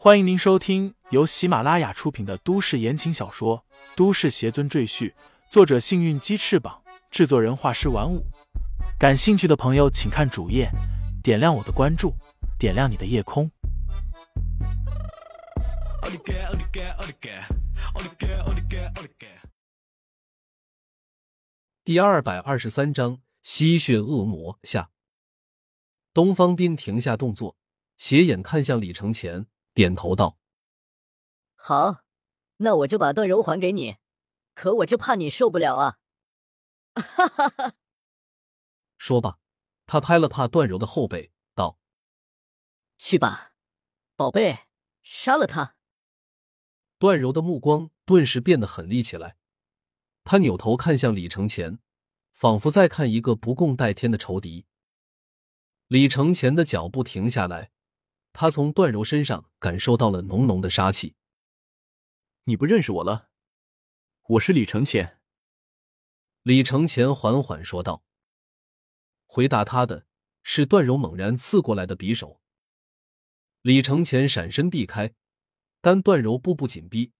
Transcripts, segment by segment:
欢迎您收听由喜马拉雅出品的都市言情小说《都市邪尊赘婿》，作者：幸运鸡翅膀，制作人：画师玩五。感兴趣的朋友，请看主页，点亮我的关注，点亮你的夜空。第二百二十三章吸血恶魔下。东方斌停下动作，斜眼看向李承前，点头道：“好，那我就把段柔还给你。可我就怕你受不了啊！”哈哈哈。说罢，他拍了拍段柔的后背，道：“去吧，宝贝，杀了他。”段柔的目光顿时变得狠厉起来。他扭头看向李承前，仿佛在看一个不共戴天的仇敌。李承前的脚步停下来，他从段柔身上感受到了浓浓的杀气。你不认识我了？我是李承前。李承前缓缓说道。回答他的是段柔猛然刺过来的匕首。李承前闪身避开，但段柔步步紧逼，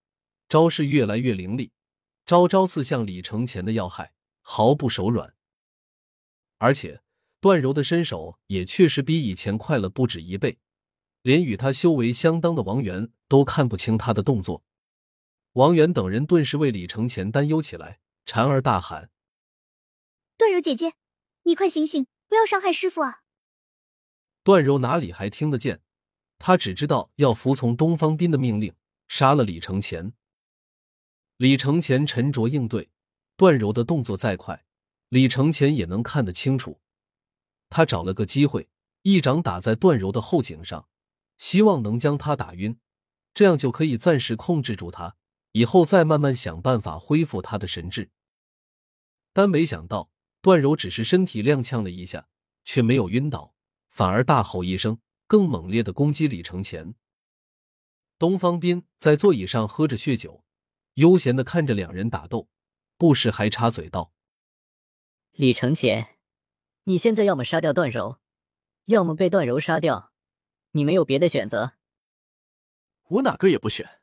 招式越来越凌厉。招招刺向李承前的要害，毫不手软。而且段柔的身手也确实比以前快了不止一倍，连与他修为相当的王源都看不清他的动作。王源等人顿时为李承前担忧起来，婵儿大喊：“段柔姐姐，你快醒醒，不要伤害师傅啊！”段柔哪里还听得见？他只知道要服从东方斌的命令，杀了李承前。李承前沉着应对，段柔的动作再快，李承前也能看得清楚。他找了个机会，一掌打在段柔的后颈上，希望能将他打晕，这样就可以暂时控制住他，以后再慢慢想办法恢复他的神智。但没想到，段柔只是身体踉跄了一下，却没有晕倒，反而大吼一声，更猛烈的攻击李承前。东方斌在座椅上喝着血酒。悠闲的看着两人打斗，不时还插嘴道：“李承前，你现在要么杀掉段柔，要么被段柔杀掉，你没有别的选择。”我哪个也不选。”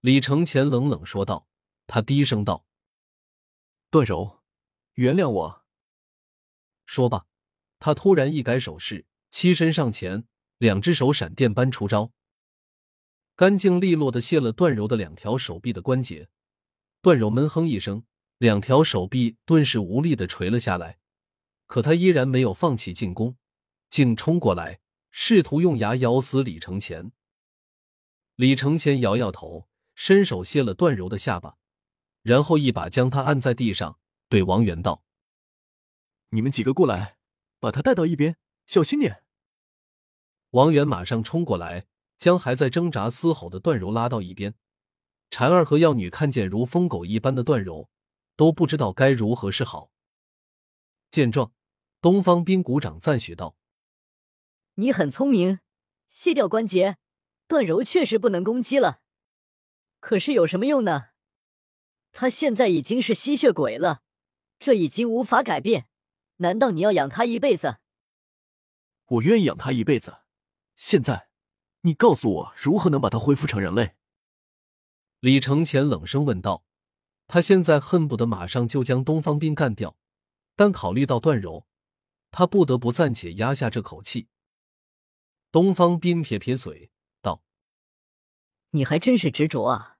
李承前冷冷说道。他低声道：“段柔，原谅我。”说罢，他突然一改手势，欺身上前，两只手闪电般出招。干净利落的卸了段柔的两条手臂的关节，段柔闷哼一声，两条手臂顿时无力的垂了下来。可他依然没有放弃进攻，竟冲过来，试图用牙咬死李承前。李承前摇摇头，伸手卸了段柔的下巴，然后一把将他按在地上，对王源道：“你们几个过来，把他带到一边，小心点。”王源马上冲过来。将还在挣扎嘶吼的段柔拉到一边，婵儿和药女看见如疯狗一般的段柔，都不知道该如何是好。见状，东方斌鼓掌赞许道：“你很聪明，卸掉关节，段柔确实不能攻击了。可是有什么用呢？他现在已经是吸血鬼了，这已经无法改变。难道你要养他一辈子？我愿意养他一辈子。现在。”你告诉我如何能把他恢复成人类？李承前冷声问道。他现在恨不得马上就将东方斌干掉，但考虑到段柔，他不得不暂且压下这口气。东方斌撇撇嘴道：“你还真是执着啊！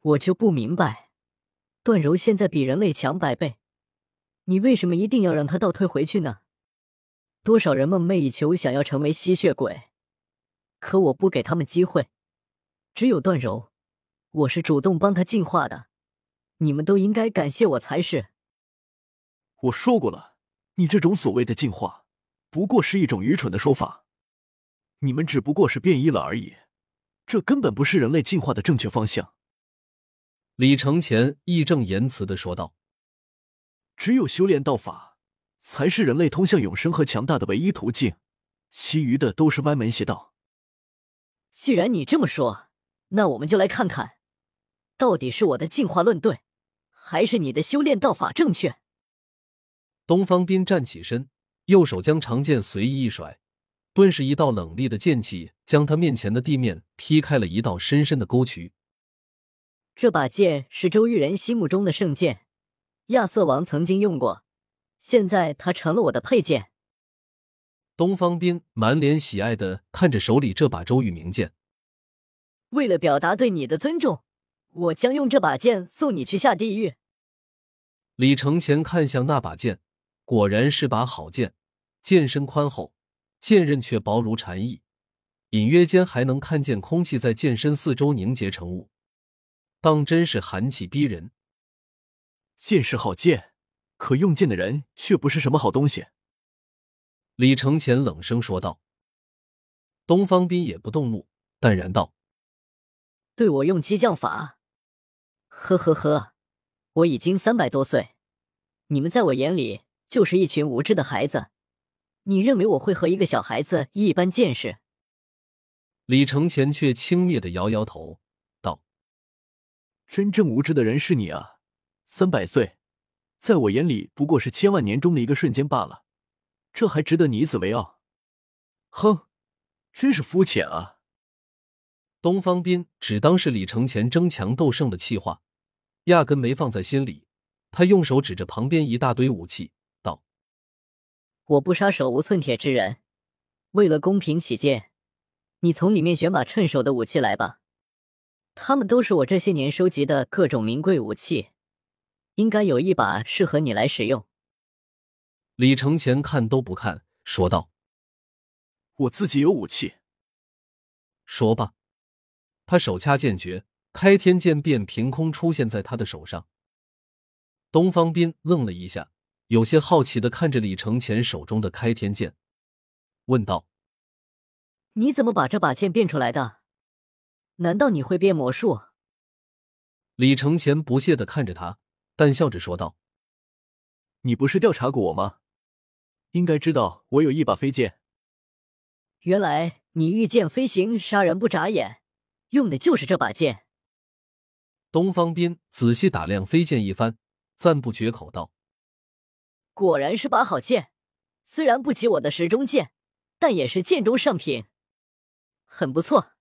我就不明白，段柔现在比人类强百倍，你为什么一定要让他倒退回去呢？多少人梦寐以求想要成为吸血鬼。”可我不给他们机会，只有段柔，我是主动帮他进化的，你们都应该感谢我才是。我说过了，你这种所谓的进化，不过是一种愚蠢的说法。你们只不过是变异了而已，这根本不是人类进化的正确方向。李承前义正言辞的说道：“只有修炼道法，才是人类通向永生和强大的唯一途径，其余的都是歪门邪道。”既然你这么说，那我们就来看看，到底是我的进化论对，还是你的修炼道法正确。东方斌站起身，右手将长剑随意一甩，顿时一道冷厉的剑气将他面前的地面劈开了一道深深的沟渠。这把剑是周玉人心目中的圣剑，亚瑟王曾经用过，现在它成了我的佩剑。东方斌满脸喜爱的看着手里这把周玉明剑，为了表达对你的尊重，我将用这把剑送你去下地狱。李承前看向那把剑，果然是把好剑，剑身宽厚，剑刃却薄如蝉翼，隐约间还能看见空气在剑身四周凝结成雾，当真是寒气逼人。剑是好剑，可用剑的人却不是什么好东西。李承前冷声说道。东方斌也不动怒，淡然道：“对我用激将法？呵呵呵，我已经三百多岁，你们在我眼里就是一群无知的孩子。你认为我会和一个小孩子一般见识？”李承前却轻蔑的摇摇头，道：“真正无知的人是你啊！三百岁，在我眼里不过是千万年中的一个瞬间罢了。”这还值得你以此为傲？哼，真是肤浅啊！东方斌只当是李承前争强斗胜的气话，压根没放在心里。他用手指着旁边一大堆武器，道：“我不杀手无寸铁之人，为了公平起见，你从里面选把趁手的武器来吧。他们都是我这些年收集的各种名贵武器，应该有一把适合你来使用。”李承前看都不看，说道：“我自己有武器。”说罢，他手掐剑诀，开天剑便凭空出现在他的手上。东方斌愣了一下，有些好奇的看着李承前手中的开天剑，问道：“你怎么把这把剑变出来的？难道你会变魔术？”李承前不屑的看着他，淡笑着说道：“你不是调查过我吗？”应该知道我有一把飞剑。原来你御剑飞行，杀人不眨眼，用的就是这把剑。东方斌仔细打量飞剑一番，赞不绝口道：“果然是把好剑，虽然不及我的时钟剑，但也是剑中上品，很不错。”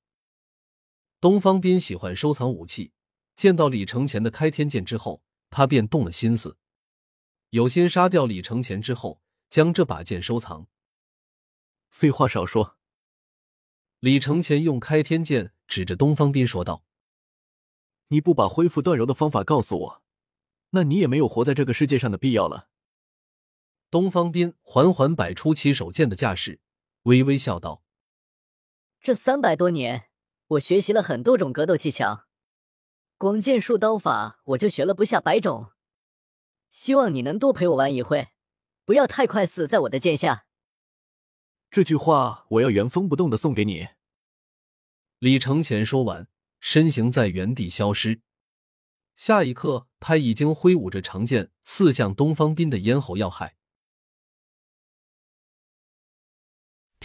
东方斌喜欢收藏武器，见到李承前的开天剑之后，他便动了心思，有心杀掉李承前之后。将这把剑收藏。废话少说。李承前用开天剑指着东方斌说道：“你不把恢复断柔的方法告诉我，那你也没有活在这个世界上的必要了。”东方斌缓缓摆出起手剑的架势，微微笑道：“这三百多年，我学习了很多种格斗技巧，光剑术刀法我就学了不下百种。希望你能多陪我玩一会。”不要太快死在我的剑下。这句话我要原封不动的送给你。李承前说完，身形在原地消失。下一刻，他已经挥舞着长剑刺向东方斌的咽喉要害。